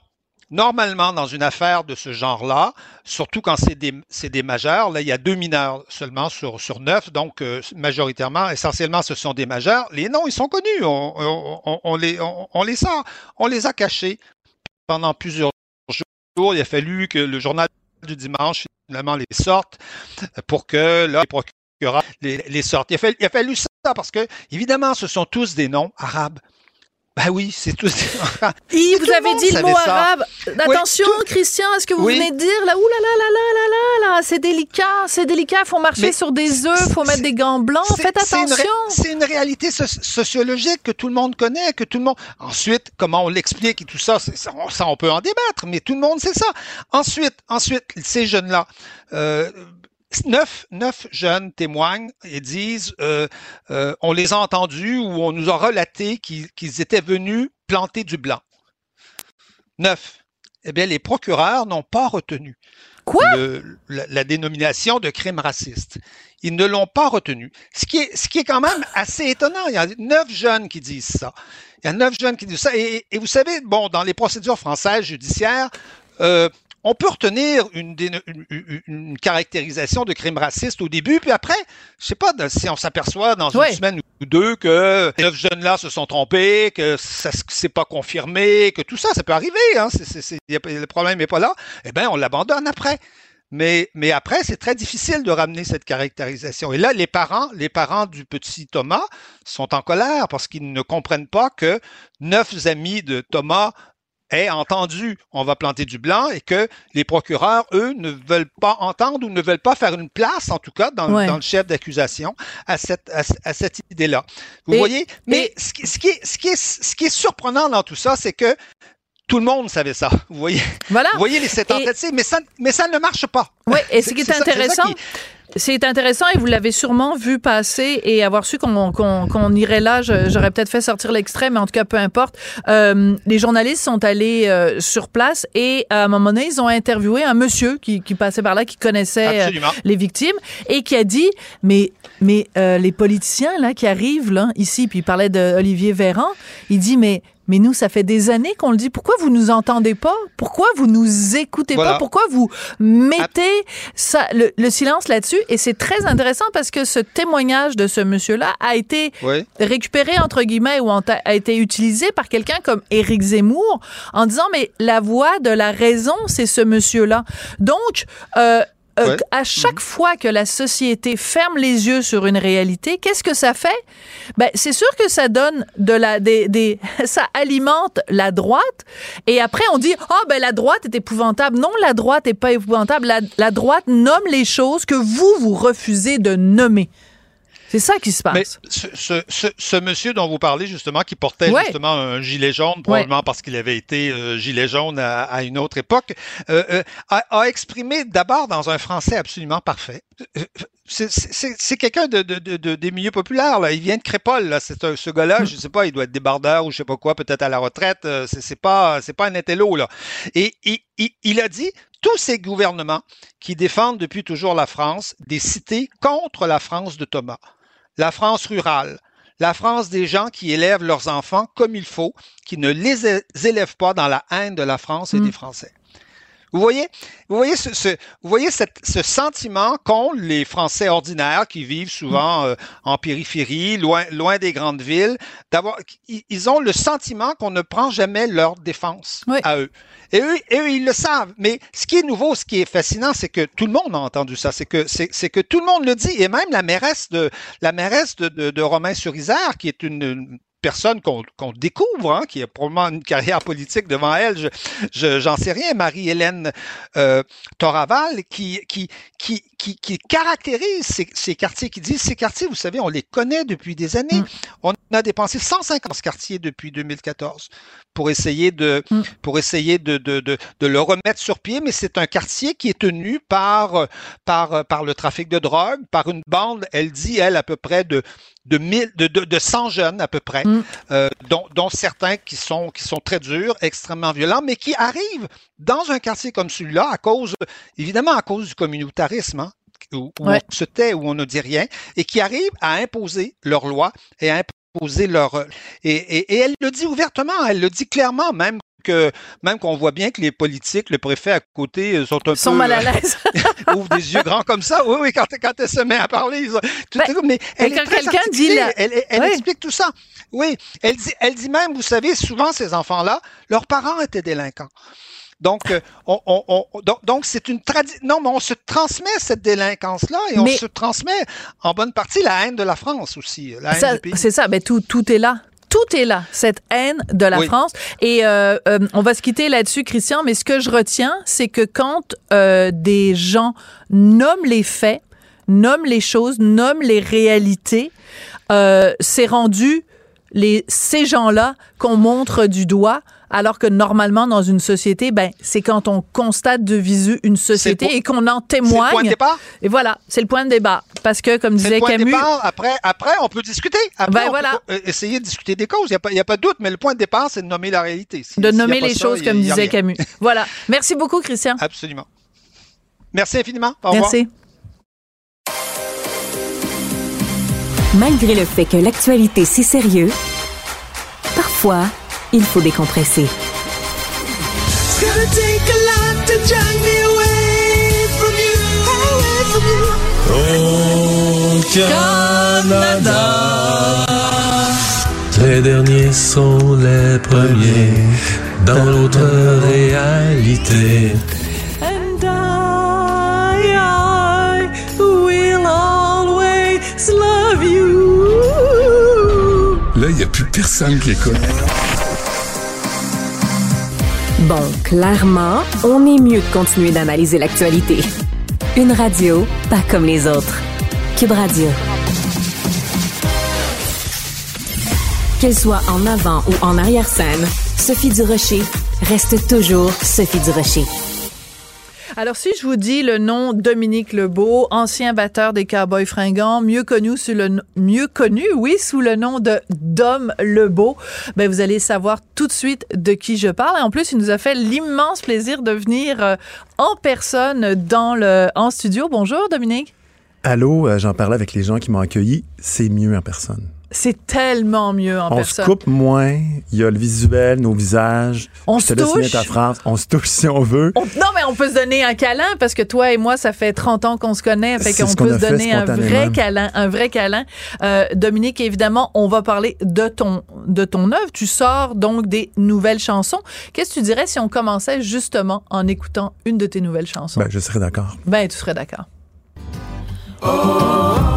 Normalement, dans une affaire de ce genre-là, surtout quand c'est des, des, majeurs, là, il y a deux mineurs seulement sur, sur neuf, donc euh, majoritairement, essentiellement, ce sont des majeurs. Les noms, ils sont connus. On, on, on les, on, les sort. On les a cachés pendant plusieurs jours. Il a fallu que le journal du dimanche, finalement, les sorte pour que là, les procureurs les, les sortent. A, il a fallu ça parce que, évidemment, ce sont tous des noms arabes. Ben oui, c'est tout. Et vous avez dit le mot arabe. Attention, Christian, est-ce que vous venez de dire là, ouh là là là là là là, c'est délicat, c'est délicat. Il faut marcher sur des œufs, il faut mettre des gants blancs. Faites attention. C'est une, réalité sociologique que tout le monde connaît, que tout le monde. Ensuite, comment on l'explique et tout ça, ça, ça, on peut en débattre, mais tout le monde sait ça. Ensuite, ensuite, ces jeunes-là. Euh, Neuf, neuf, jeunes témoignent et disent euh, euh, on les a entendus ou on nous a relaté qu'ils étaient venus planter du blanc. Neuf. Eh bien, les procureurs n'ont pas retenu Quoi? la, dénomination de crime raciste. Ils ne l'ont pas retenu. Ce qui, est, ce qui est quand même assez étonnant. Il y a neuf jeunes qui disent ça. Il y a neuf jeunes qui disent ça. Et, vous savez, bon, dans les procédures françaises judiciaires, euh, on peut retenir une, une, caractérisation de crime raciste au début, puis après, je sais pas, si on s'aperçoit dans une semaine ou deux que neuf jeunes-là se sont trompés, que ça s'est pas confirmé, que tout ça, ça peut arriver, hein, le problème n'est pas là, eh bien, on l'abandonne après. Mais, mais après, c'est très difficile de ramener cette caractérisation. Et là, les parents, les parents du petit Thomas sont en colère parce qu'ils ne comprennent pas que neuf amis de Thomas aient entendu on va planter du blanc et que les procureurs, eux, ne veulent pas entendre ou ne veulent pas faire une place, en tout cas, dans, dans le chef d'accusation à cette, à, cette idée-là. Vous voyez? Mais ce, qui, ce, qui est, ce, qui est, ce qui est surprenant dans tout ça, c'est que tout le monde savait ça. Vous voyez, voilà. vous voyez les sept tentatives, mais ça, mais ça ne marche pas. Oui, et ce qui est, intéressant, c'est intéressant et vous l'avez sûrement vu passer et avoir su qu'on irait là. J'aurais peut-être fait sortir l'extrait, mais en tout cas, peu importe. Euh, les journalistes sont allés euh, sur place et à un moment donné, ils ont interviewé un monsieur qui, qui passait par là, qui connaissait euh, les victimes et qui a dit, mais mais les politiciens là qui arrivent là ici, puis il parlait d'Olivier Véran, il dit mais mais nous, ça fait des années qu'on le dit. Pourquoi vous nous entendez pas? Pourquoi vous nous écoutez pas? Pourquoi vous mettez ça, le, silence là-dessus? Et c'est très intéressant parce que ce témoignage de ce monsieur-là a été récupéré, entre guillemets, ou a été utilisé par quelqu'un comme Éric Zemmour en disant, mais la voix de la raison, c'est ce monsieur-là. Donc, euh, euh, à chaque mhm. fois que la société ferme les yeux sur une réalité, qu'est-ce que ça fait? Ben, c'est sûr que ça donne de la des, des ça alimente la droite et après on dit "Ah oh, ben la droite est épouvantable." Non, la droite est pas épouvantable, la, la droite nomme les choses que vous vous refusez de nommer. C'est ça qui se passe. Mais ce, ce, ce, monsieur dont vous parlez, justement, qui portait justement un gilet jaune, probablement parce qu'il avait été euh, gilet jaune à, à, une autre époque, euh, euh, a, a, exprimé d'abord dans un français absolument parfait. C'est quelqu'un de, de, de, des milieux populaires. Là. Il vient de Crépole. Là. C'est ce gars-là, mm. je sais pas, il doit être débardeur ou je sais pas quoi, peut-être à la retraite. C'est pas, c'est pas un intello là. Et, et, il a dit tous ces gouvernements qui défendent depuis toujours la France, des cités contre la France de Thomas la France rurale, la France des gens qui élèvent leurs enfants comme il faut, qui ne les élèvent pas dans la haine de la France et des mm. Français. Vous voyez, vous voyez ce, ce vous voyez cette, ce sentiment qu'ont les Français ordinaires qui vivent souvent euh, en périphérie, loin, loin des grandes villes, d'avoir, ils ont le sentiment qu'on ne prend jamais leur défense à eux. Et eux, eux, ils le savent. Mais ce qui est nouveau, ce qui est fascinant, c'est que tout le monde a entendu ça. C'est que c'est que tout le monde le dit. Et même la mairesse de la mairesse de, de, de Romain-sur-Isère, qui est une, personne qu'on découvre, hein, qui a probablement une carrière politique devant elle, j'en je, j'en sais rien, Marie-Hélène euh, Toraval, qui, qui, qui, qui, qui caractérise ces, ces, quartiers, qui dit ces quartiers, vous savez, on les connaît depuis des années. Mm. On a dépensé 150 quartiers depuis 2014 pour essayer de, mm. pour essayer de, de, de, de, le remettre sur pied, mais c'est un quartier qui est tenu par, par, par le trafic de drogue, par une bande, elle dit, elle, à peu près de, de, mille, de, de, de 100 jeunes à peu près, mm. euh, dont, dont, certains qui sont, qui sont très durs, extrêmement violents, mais qui arrivent dans un quartier comme celui-là à cause, évidemment à cause du communautarisme, hein, où, on se tait, où on ne dit rien, et qui arrivent à imposer leurs lois et à imposer leur... Et, et, et elle le dit ouvertement, elle le dit clairement, même que même qu'on voit bien que les politiques, le préfet à côté euh, sont un sont mal à euh, l'aise, ouvrent des yeux grands comme ça. Oui, oui, quand, quand elle se met à parler, tout, ben, mais elle est très dit elle, elle explique tout ça. Oui, elle dit, elle dit même, vous savez, souvent ces enfants-là, leurs parents étaient délinquants. Donc, euh, on, on, donc, c'est une tradition. Non, mais on se transmet cette délinquance-là et on se transmet en bonne partie la haine de la France aussi. C'est ça, mais tout, tout est là tout est là, cette haine de la France. Et euh, euh, on va se quitter là-dessus, Christian, mais ce que je retiens, c'est que quand euh, des gens nomment les faits, nomment les choses, nomment les réalités, c'est rendu les, ces gens-là qu'on montre du doigt alors que normalement dans une société, ben c'est quand on constate de visu une société et qu'on en témoigne. C'est le point de départ? Et voilà, c'est le point de débat parce que comme disait le point Camus, de départ. après après on peut discuter. Après, ben, on voilà. peut essayer de discuter des causes. Il y a pas il y a pas de doute, mais le point de départ c'est de nommer la réalité. de nommer les choses comme disait Camus. voilà. Merci beaucoup Christian. Absolument. Merci infiniment. Au revoir. Merci. Malgré le fait que l'actualité c'est sérieux, parfois il faut décompresser. Canada. Les derniers sont les premiers dans l'autre réalité. And I, I will always love you. Là, il n'y a plus personne qui écoute. Bon, clairement, on est mieux de continuer d'analyser l'actualité. Une radio pas comme les autres. Cube Radio. Qu'elle soit en avant ou en arrière-scène, Sophie Durocher reste toujours Sophie Durocher. Alors, si je vous dis le nom Dominique Lebeau, ancien batteur des Cowboys fringants, mieux connu sous le mieux connu, oui, sous le nom de Dom Lebeau, ben vous allez savoir tout de suite de qui je parle. Et en plus, il nous a fait l'immense plaisir de venir euh, en personne dans le en studio. Bonjour, Dominique. Allô, euh, j'en parlais avec les gens qui m'ont accueilli. C'est mieux en personne. C'est tellement mieux en personne. On se coupe moins, il y a le visuel, nos visages. On se touche. Ta phrase. On se touche si on veut. non, mais on peut se donner un câlin parce que toi et moi, ça fait 30 ans qu'on se connaît. Fait qu'on peut se donner un vrai câlin. Un vrai câlin. Euh, Dominique, évidemment, on va parler de ton, de ton œuvre. Tu sors donc des nouvelles chansons. Qu'est-ce que tu dirais si on commençait justement en écoutant une de tes nouvelles chansons? Ben, je serais d'accord. Ben, tu serais d'accord. Oh, et malgré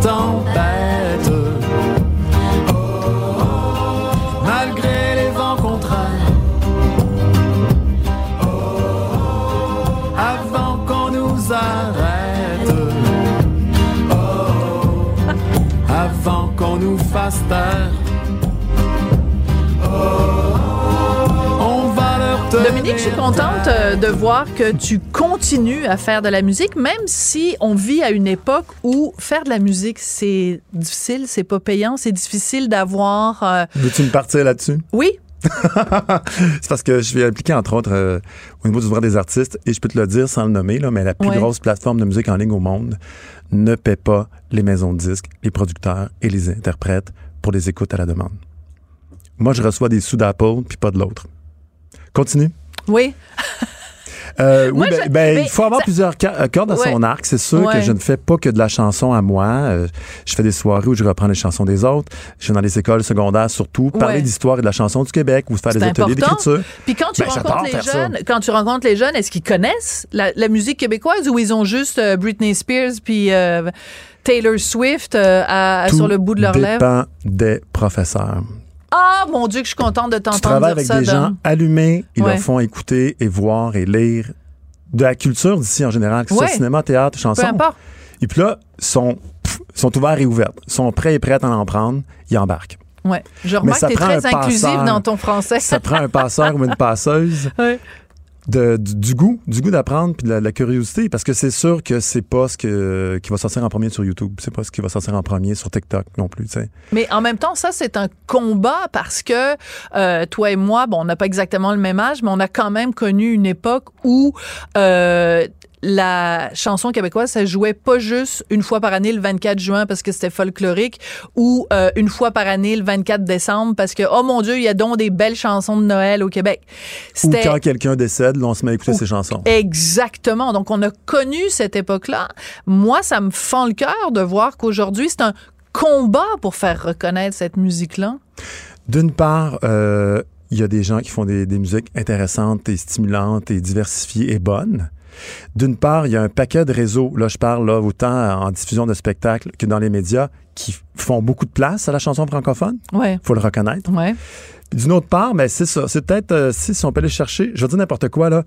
tempête, malgré les vents contraires, avant qu'on nous arrête, avant qu'on nous fasse taire. Dominique, je suis contente euh, de voir que tu continues à faire de la musique, même si on vit à une époque où faire de la musique, c'est difficile, c'est pas payant, c'est difficile d'avoir. Euh, Veux-tu me partir là-dessus? Oui. c'est parce que je suis impliqué, entre autres, euh, au niveau du droit des artistes, et je peux te le dire sans le nommer, là, mais la plus grosse plateforme de musique en ligne au monde ne paie pas les maisons de disques, les producteurs et les interprètes pour des écoutes à la demande. Moi, je reçois des sous d'Apple, puis pas de l'autre. Continue. Oui. Euh, oui, ben, ben il faut avoir plusieurs euh, cordes à son arc. C'est sûr que je ne fais pas que de la chanson à moi. Euh, je fais des soirées où je reprends les chansons des autres. Je vais dans les écoles secondaires surtout, parler d'histoire et de la chanson du Québec ou faire des ateliers d'écriture. Puis quand tu ben, rencontres les jeunes, quand tu rencontres les jeunes, est-ce qu'ils connaissent la, musique québécoise ou ils ont juste Britney Spears puis Taylor Swift sur le bout de leurs lèvres? dépend des professeurs. Ah, mon Dieu, que je suis contente de t'entendre. Je travaille avec des gens allumés. Ils leur font écouter et voir et lire de la culture d'ici en général, que ce soit cinéma, théâtre, chanson. Peu importe. Et puis là, sont, sont ouverts et ouverts. sont prêts et prêts à en prendre. Ils embarquent. Ouais. Je remarque que tu es très inclusive dans ton français. ça prend un passeur ou une passeuse. Ouais du, goût, du goût d'apprendre puis de la, curiosité parce que c'est sûr que c'est pas ce que, qui va sortir en premier sur YouTube, c'est pas ce qui va sortir en premier sur TikTok non plus, tu sais. Mais en même temps, ça c'est un combat parce que euh, toi et moi, bon, on n'a pas exactement le même âge, mais on a quand même connu une époque où euh, la chanson québécoise, ça jouait pas juste une fois par année le 24 juin parce que c'était folklorique ou euh, une fois par année le 24 décembre parce que, oh mon Dieu, il y a donc des belles chansons de Noël au Québec. Ou quand quelqu'un décède, on se met à écouter ses chansons. Exactement. Donc, on a connu cette époque-là. Moi, ça me fend le cœur de voir qu'aujourd'hui, c'est un combat pour faire reconnaître cette musique-là. D'une part, euh, il y a des gens qui font des, des musiques intéressantes et stimulantes et diversifiées et bonnes. D'une part, il y a un paquet de réseaux, là je parle là, autant en diffusion de spectacles que dans les médias, qui font beaucoup de place à la chanson francophone. Il faut le reconnaître. Ouais. D'une autre part, mais ben, c'est ça. C'est peut-être, euh, si, on peut aller chercher, je vais dire n'importe quoi, là.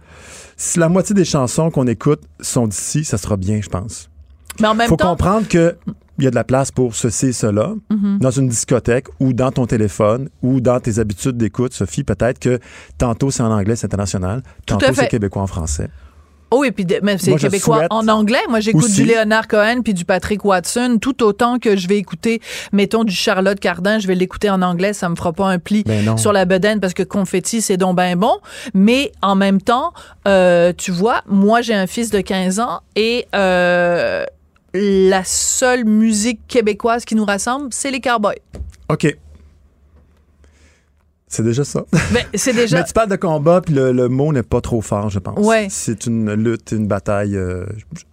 Si la moitié des chansons qu'on écoute sont d'ici, ça sera bien, je pense. Mais en même faut comprendre que il y a de la place pour ceci et cela mm-hmm. dans une discothèque ou dans ton téléphone ou dans tes habitudes d'écoute, Sophie. Peut-être que tantôt c'est en anglais, c'est international, tantôt c'est québécois en français. Oh, et puis même c'est québécois en anglais. Moi, j'écoute du Léonard Cohen puis du Patrick Watson tout autant que je vais écouter, mettons, du Charlotte Cardin. Je vais l'écouter en anglais. Ça me fera pas un pli ben sur la bedaine parce que confetti, c'est donc ben bon. Mais en même temps, euh, tu vois, moi, j'ai un fils de 15 ans et euh, la seule musique québécoise qui nous rassemble, c'est les Cowboys. OK. C'est déjà ça. Mais c'est déjà. Mais tu parles de combat, puis le, mot n'est pas trop fort, je pense. Ouais. C'est une lutte, une bataille euh,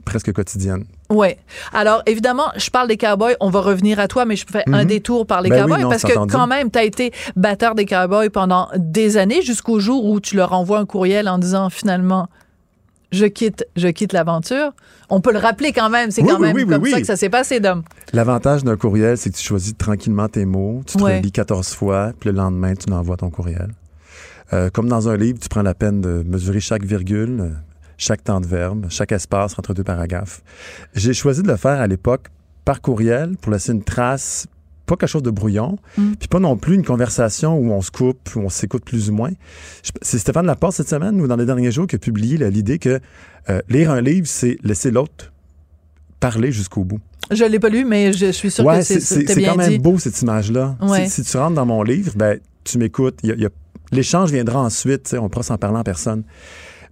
presque quotidienne. Oui. Alors, évidemment, je parle des Cowboys. On va revenir à toi, mais je fais un mhm. détour par les ben Cowboys parce que, quand même, tu as été batteur des Cowboys pendant des années jusqu'au jour où tu leur envoies un courriel en disant finalement, je quitte, je quitte l'aventure. On peut le rappeler quand même. C'est quand même comme ça que ça s'est passé, Dom. L'avantage d'un courriel, c'est que tu choisis tranquillement tes mots, tu te relis 14 fois, puis le lendemain, tu envoies ton courriel. Euh, comme dans un livre, tu prends la peine de mesurer chaque virgule, chaque temps de verbe, chaque espace entre deux paragraphes. J'ai choisi de le faire à l'époque par courriel pour laisser une trace pas quelque chose de brouillon, mm. puis pas non plus une conversation où on se coupe, où on s'écoute plus ou moins. C'est Stéphane Laporte cette semaine ou dans les derniers jours qui a publié l'idée que euh, lire un livre, c'est laisser l'autre parler jusqu'au bout. Je l'ai pas lu, mais je suis sûr que c'est C'est quand même beau cette image-là. Si, tu rentres dans mon livre, ben tu m'écoutes. L'échange viendra ensuite. On pourra s'en parler en personne.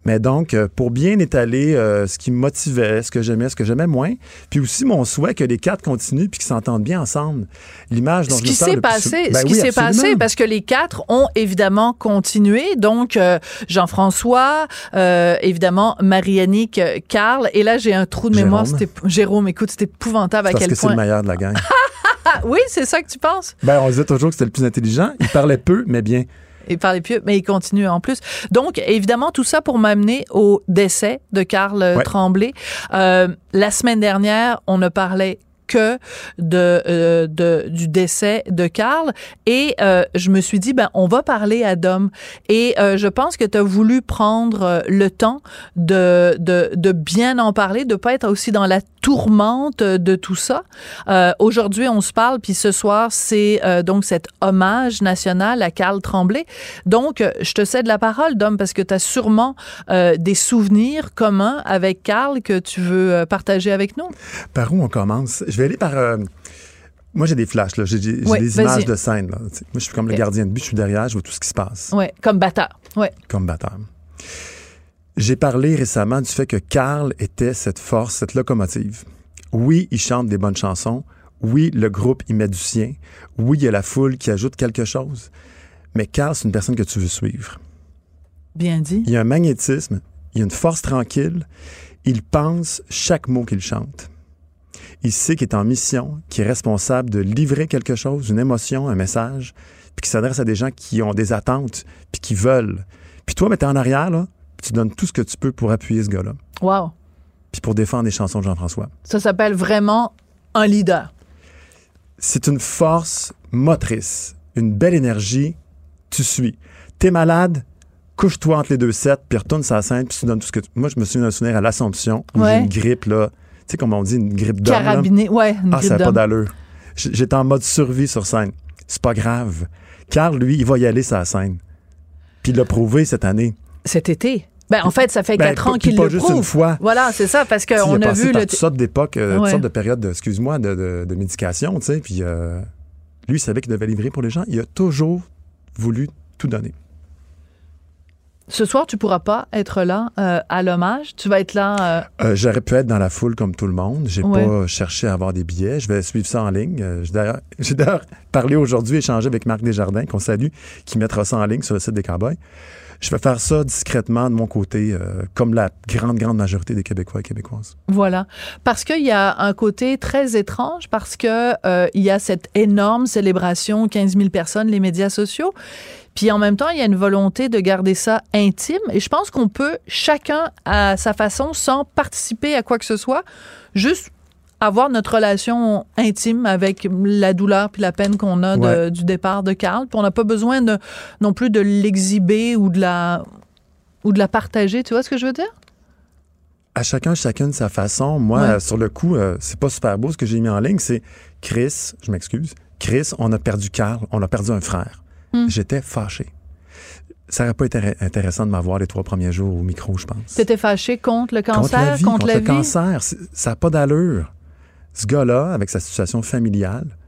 Mais donc, euh, pour bien étaler euh, ce qui me motivait, ce que j'aimais, ce que j'aimais moins, puis aussi mon souhait que les quatre continuent puis qu'ils s'entendent bien ensemble. L'image dont ce qui s'est passé, ce ben qui s'est passé, parce que les quatre ont évidemment continué. Donc, euh, Jean-François, évidemment, Marie-Annick, Carl, et là, j'ai un trou de mémoire. Jérôme. Écoute, c'était épouvantable à quel point. Que c'est le meilleur de la gang. oui, c'est ça que tu penses? Ben, on disait toujours que c'était le plus intelligent. Il parlait peu, mais bien. Il parlait plus, mais il continue en plus. Donc, évidemment, tout ça pour m'amener au décès de Karl Tremblay. Euh, la semaine dernière, on ne parlait que euh, de, du décès de Karl. Et euh, je me suis dit, ben, on va parler à Dom. Et euh, je pense que tu as voulu prendre le temps de, de, bien en parler, de pas être aussi dans la tourmente de tout ça. Aujourd'hui, on se parle, puis ce soir, c'est donc cet hommage national à Karl Tremblay. Donc, je te cède la parole, Dom, parce que tu as sûrement des souvenirs communs avec Karl que tu veux partager avec nous. Par où on commence? Aller par. Euh, moi, j'ai des flashs, J'ai des images de scène, Moi, je suis comme le gardien de but, je suis derrière, je vois tout ce qui se passe. Oui, comme batteur. Ouais. Comme batteur. J'ai parlé récemment du fait que Carl était cette force, cette locomotive. Oui, il chante des bonnes chansons. Oui, le groupe y met du sien. Oui, il y a la foule qui ajoute quelque chose. Mais Carl, c'est une personne que tu veux suivre. Bien dit. Il y a un magnétisme, il y a une force tranquille. Il pense chaque mot qu'il chante. Il sait qu'il est en mission, qu'il est responsable de livrer quelque chose, une émotion, un message, puis qu'il s'adresse à des gens qui ont des attentes, puis qui veulent. Puis toi, mais t'es en arrière, là, tu donnes tout ce que tu peux pour appuyer ce gars-là. Wow. Puis pour défendre les chansons de Jean-François. Ça s'appelle vraiment un leader. C'est une force motrice, une belle énergie. Tu suis. T'es malade, couche-toi entre les deux sets, puis retourne sa scène, puis tu donnes tout ce que tu... Moi, je me souviens d'un souvenir à l'Assomption, où j'ai une grippe, là, sais, comme on dit, une grippe d'homme. Carabiné, ouais. Une ah, ça n'a pas d'allure. J'étais en mode survie sur scène. C'est pas grave. Carl, lui, il va y aller la scène. Puis il l'a prouvé cette année. Cet été. Ben, en fait, ça fait ben, quatre ans qu'il le juste une fois. Voilà, c'est ça, parce qu'on a, vu... le... toutes sortes d'époques, euh, toutes sortes de périodes, excuse-moi, de, de, médication, tu sais, puis euh, lui, il savait qu'il devait livrer pour les gens. Il a toujours voulu tout donner. Ce soir, tu pourras pas être là euh, à l'hommage. Tu vas être là. Euh, euh, j'aurais pu être dans la foule comme tout le monde. J'ai pas cherché à avoir des billets. Je vais suivre ça en ligne. J'ai d'ailleurs parlé aujourd'hui, échangé avec Marc Desjardins, qu'on salue, qui mettra ça en ligne sur le site des Cowboys. Je vais faire ça discrètement de mon côté, comme la grande, grande majorité des Québécois et Québécoises. Voilà. Parce qu'il y a un côté très étrange, parce que il y a cette énorme célébration, 15 000 personnes, les médias sociaux. Puis en même temps, il y a une volonté de garder ça intime. Et je pense qu'on peut, chacun à sa façon, sans participer à quoi que ce soit, juste avoir notre relation intime avec la douleur puis la peine qu'on a du départ de Carl. Puis on n'a pas besoin de, non plus de l'exhiber ou de la ou de la partager. Tu vois ce que je veux dire? À chacun, chacune sa façon. Moi, sur le coup, euh, c'est pas super beau ce que j'ai mis en ligne. C'est Chris, je m'excuse. Chris, on a perdu Carl, on a perdu un frère. Hmm. J'étais fâché. Ça n'aurait pas été intéressant de m'avoir les trois premiers jours au micro, je pense. étais fâché contre le cancer, contre la vie, contre, le cancer. Ça n'a pas d'allure. Ce gars-là, avec sa situation familiale,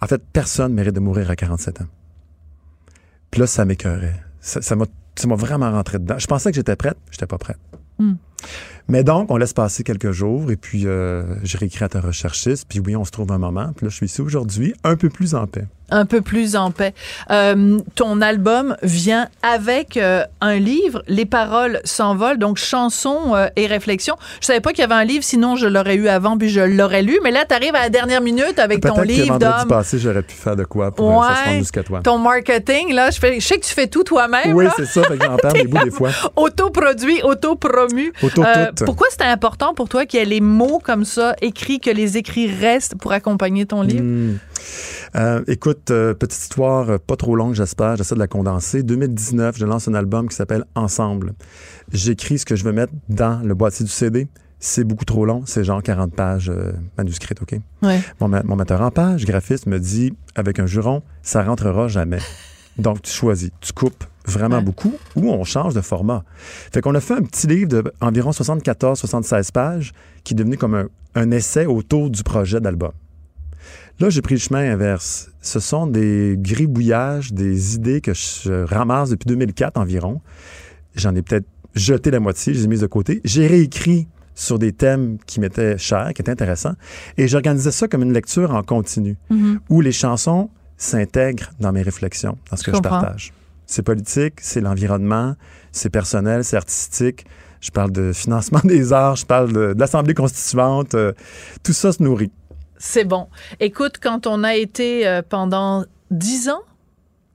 en fait, personne mérite de mourir à 47 ans. Puis là, ça m'écœurait. Ça m'a vraiment rentré dedans. Je pensais que j'étais prête, j'étais pas prête. Hmm. Mais donc, on laisse passer quelques jours et puis euh, je réécris à ta recherchiste. Puis oui, on se trouve un moment. Puis là, je suis ici aujourd'hui, un peu plus en paix. Un peu plus en paix. Euh, ton album vient avec euh, un livre, Les paroles s'envolent, donc chansons euh, et réflexions. Je savais pas qu'il y avait un livre, sinon je l'aurais eu avant, puis je l'aurais lu. Mais là, tu arrives à la dernière minute avec ton livre d'homme. passé, j'aurais pu faire de quoi pour ouais, ça se jusqu'à toi. Ton marketing, là, je, fais, je sais que tu fais tout toi-même. Oui, c'est ça, j'en perds des bouts des fois. Autoproduit, autopromu. Auto pourquoi c'était important pour toi qu'il y ait les mots comme ça écrits, que les écrits restent pour accompagner ton livre? Hmm. Euh, écoute, euh, petite histoire, euh, pas trop longue, j'espère. J'essaie de la condenser. 2019, je lance un album qui s'appelle Ensemble. J'écris ce que je veux mettre dans le boîtier du CD. C'est beaucoup trop long, c'est genre 40 pages manuscrites, OK? Mon, mon metteur en page, graphiste, me dit, avec un juron, ça rentrera jamais. Donc, tu choisis, tu coupes vraiment beaucoup ou on change de format. Fait qu'on a fait un petit livre d'environ 74-76 pages qui est devenu comme un, un essai autour du projet d'album. Là, j'ai pris le chemin inverse. Ce sont des gribouillages, des idées que je ramasse depuis 2004 environ. J'en ai peut-être jeté la moitié, je les ai mises de côté. J'ai réécrit sur des thèmes qui m'étaient chers, qui étaient intéressants. Et j'organisais ça comme une lecture en continu, mm-hmm. où les chansons s'intègrent dans mes réflexions, dans ce que je, partage. C'est politique, c'est l'environnement, c'est personnel, c'est artistique. Je parle de financement des arts, je parle de, l'Assemblée constituante. Euh, tout ça se nourrit. C'est bon. Écoute, quand on a été euh, pendant dix ans,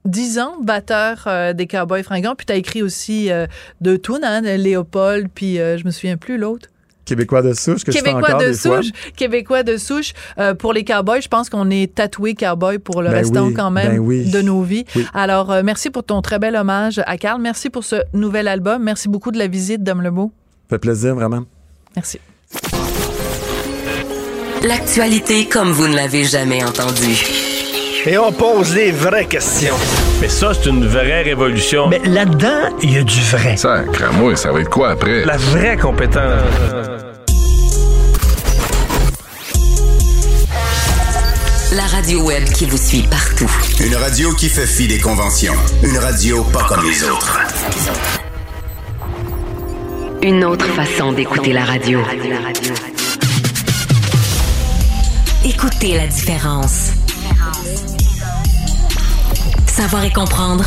dix ans batteur euh, des Cowboys fringants, puis tu as écrit aussi euh, deux tunes, hein, Léopold, puis je me souviens plus l'autre. Québécois de souche, que Québécois je fais encore de souche, Québécois de souche. pour les cowboys, je pense qu'on est tatoué cowboy pour le ben restant quand même ben de nos vies. Alors, merci pour ton très bel hommage à Carl. Merci pour ce nouvel album. Merci beaucoup de la visite, Dom Lebeau. Ça fait plaisir, vraiment. Merci. L'actualité comme vous ne l'avez jamais entendue. Et on pose les vraies questions. Mais ça, c'est une vraie révolution. Mais là-dedans, il y a du vrai. Ça, moi, ça va être quoi après? La vraie compétence. La radio web qui vous suit partout. Une radio qui fait fi des conventions. Une radio pas comme les autres. Une autre façon d'écouter la radio. Écoutez la différence. Savoir et comprendre.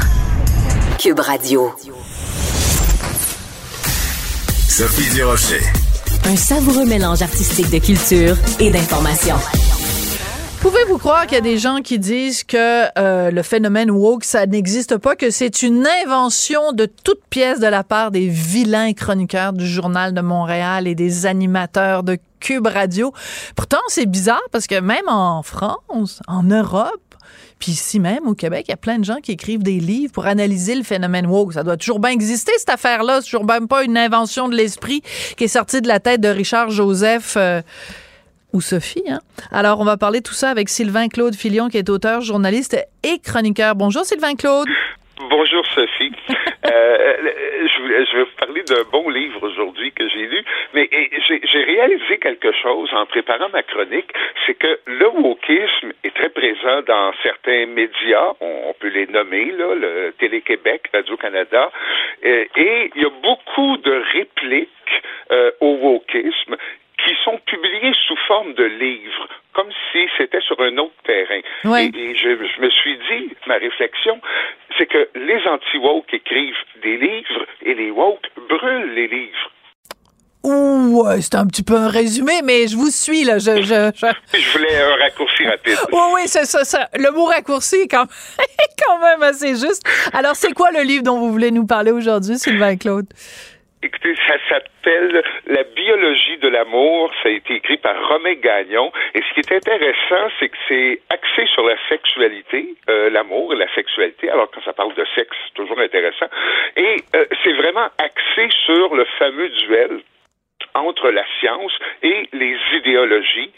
Cube Radio. Sophie Durocher. Un savoureux mélange artistique de culture et d'information. Pouvez-vous croire qu'il y a des gens qui disent que euh, le phénomène woke, ça n'existe pas, que c'est une invention de toute pièce de la part des vilains chroniqueurs du Journal de Montréal et des animateurs de Cube Radio. Pourtant, c'est bizarre parce que même en France, en Europe, puis ici même au Québec, il y a plein de gens qui écrivent des livres pour analyser le phénomène woke. Ça doit toujours bien exister, cette affaire-là. C'est toujours même pas une invention de l'esprit qui est sortie de la tête de Richard Joseph. Euh, ou Sophie. Hein? Alors, on va parler tout ça avec Sylvain Claude Filion, qui est auteur, journaliste et chroniqueur. Bonjour, Sylvain Claude. Bonjour Sophie. Euh, je, vais vous parler d'un bon livre aujourd'hui que j'ai lu, mais j'ai réalisé quelque chose en préparant ma chronique, c'est que le wokisme est très présent dans certains médias, on, peut les nommer, là, le Télé-Québec, Radio-Canada, euh, et il y a beaucoup de répliques euh, au wokisme qui sont publiés sous forme de livres, comme si c'était sur un autre terrain. Et, je, me suis dit, ma réflexion, c'est que les anti-woke écrivent des livres et les woke brûlent les livres. Ouh, c'est un petit peu un résumé, mais je vous suis, là. Je, je, je... voulais un raccourci rapide. Oui, oui, c'est ça, ça. Le mot raccourci est quand, quand même assez juste. Alors, c'est quoi le livre dont vous voulez nous parler aujourd'hui, Sylvain Claude? Écoutez, ça s'appelle La biologie de l'amour. Ça a été écrit par Romain Gagnon. Et ce qui est intéressant, c'est que c'est axé sur la sexualité, euh, l'amour et la sexualité. Alors quand ça parle de sexe, c'est toujours intéressant. Et euh, c'est vraiment axé sur le fameux duel entre la science et les idéologies,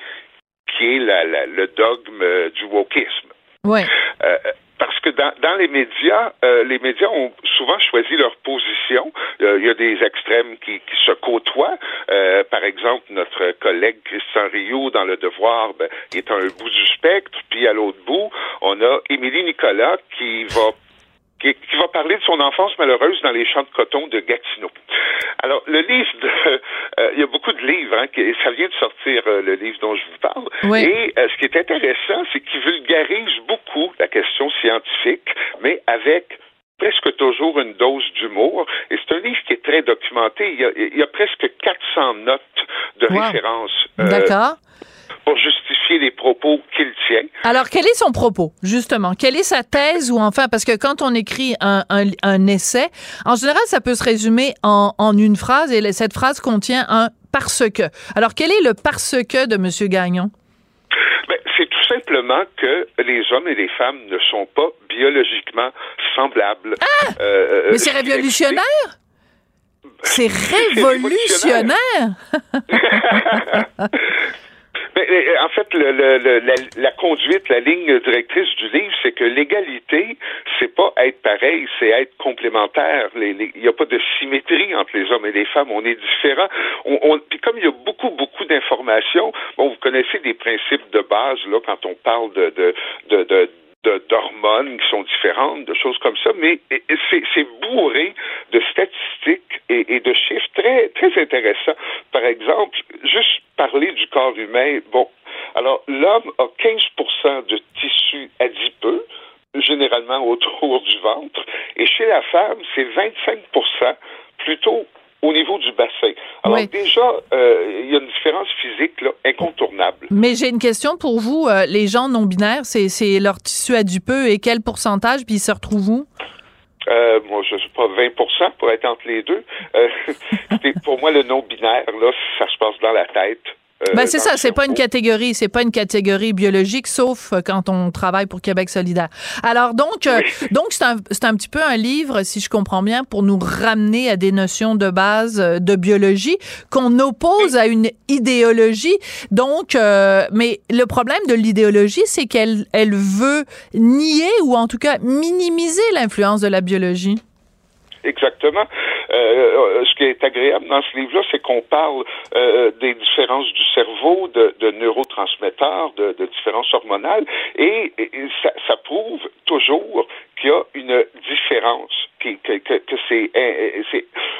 qui est la, le dogme du wokisme. Ouais. Euh, parce que dans, dans les médias, euh, les médias ont souvent choisi leur position. Euh, il y a des extrêmes qui, qui se côtoient. Euh, par exemple, notre collègue Christian Rio dans Le Devoir ben, est à un bout du spectre, puis à l'autre bout, on a Émilie Nicolas qui va qui, va parler de son enfance malheureuse dans les champs de coton de Gatineau. Alors, le livre de... Euh, il y a beaucoup de livres, hein, qui, ça vient de sortir, euh, le livre dont je vous parle. Et ce qui est intéressant, c'est qu'il vulgarise beaucoup la question scientifique, mais avec presque toujours une dose d'humour. Et c'est un livre qui est très documenté. Il y a, presque 400 notes de référence. D'accord pour justifier les propos qu'il tient. Alors, quel est son propos, justement? Quelle est sa thèse ou enfin, parce que quand on écrit un, un, essai, en général, ça peut se résumer en, en une phrase et cette phrase contient un parce que. Alors, quel est le parce que de M. Gagnon? Ben, c'est tout simplement que les hommes et les femmes ne sont pas biologiquement semblables. Ah! Euh, Mais c'est révolutionnaire? C'est révolutionnaire. Ben, euh, en fait, le, le, la, la, conduite, la ligne directrice du livre, c'est que l'égalité, c'est pas être pareil, c'est être complémentaire. Il n'y a pas de symétrie entre les hommes et les femmes. On est différents. On, puis comme il y a beaucoup, beaucoup d'informations, bon, vous connaissez des principes de base là quand on parle de, de, de, de d'hormones qui sont différentes, de choses comme ça, mais c'est bourré de statistiques et, de chiffres très, très intéressants. Par exemple, juste parler du corps humain, bon, alors l'homme a 15% de tissu adipeux, généralement autour du ventre, et chez la femme, c'est 25% plutôt au niveau du bassin. Alors déjà, euh, il y a une différence physique là, incontournable. Mais j'ai une question pour vous. Euh, les gens non binaires, c'est leur tissu adipeux et quel pourcentage, puis ils se retrouvent où? Euh, moi, je ne sais pas 20% pour être entre les deux. Euh, pour moi, le non-binaire, là, ça se passe dans la tête. Euh, ben c'est ça, c'est pas une catégorie, c'est pas une catégorie biologique, sauf euh, quand on travaille pour Québec solidaire. Alors donc, euh, donc c'est un, c'est un petit peu un livre, si je comprends bien, pour nous ramener à des notions de base de biologie qu'on oppose à une idéologie. Donc, mais le problème de l'idéologie, c'est qu'elle elle veut nier ou en tout cas minimiser l'influence de la biologie. Exactement. Euh, euh, ce qui est agréable dans ce livre-là, c'est qu'on parle euh, des différences du cerveau, de, de neurotransmetteurs, de, de, différences hormonales, et, ça, ça, prouve toujours qu'il y a une différence, que, que, que c'est,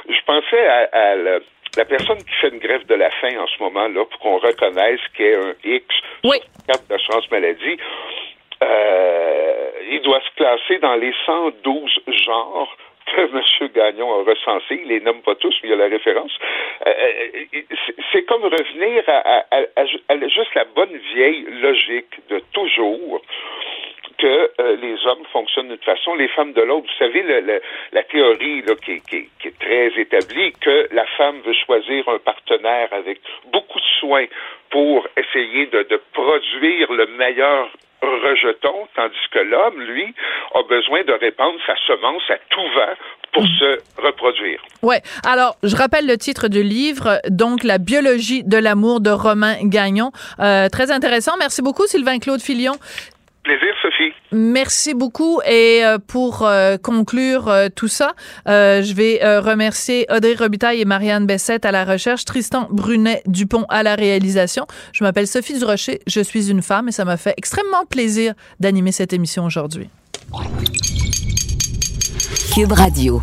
je pensais à, à la, personne qui fait une grève de la faim en ce moment-là, pour qu'on reconnaisse qu'il y a un X oui. sur d'assurance maladie, euh, il doit se classer dans les 112 genres que M. Gagnon a recensé, il les nomme pas tous, mais il y a la référence. Euh, euh, c'est comme revenir à, juste la bonne vieille logique de toujours que euh, les hommes fonctionnent d'une façon, les femmes de l'autre. Vous savez, la théorie qui, est très établie, que la femme veut choisir un partenaire avec beaucoup de soins pour essayer de produire le meilleur rejetons, tandis que l'homme, lui, a besoin de répandre sa semence à tout vent pour se reproduire. Ouais. Alors, je rappelle le titre du livre, donc La biologie de l'amour de Romain Gagnon. Euh, très intéressant. Merci beaucoup, Sylvain Claude Filion. Plaisir, Sophie. Merci beaucoup. Et euh, pour euh, conclure euh, tout ça, je vais remercier Audrey Robitaille et Marianne Bessette à la recherche, Tristan Brunet-Dupont à la réalisation. Je m'appelle Sophie Durocher, je suis une femme et ça m'a fait extrêmement plaisir d'animer cette émission aujourd'hui. Cube Radio.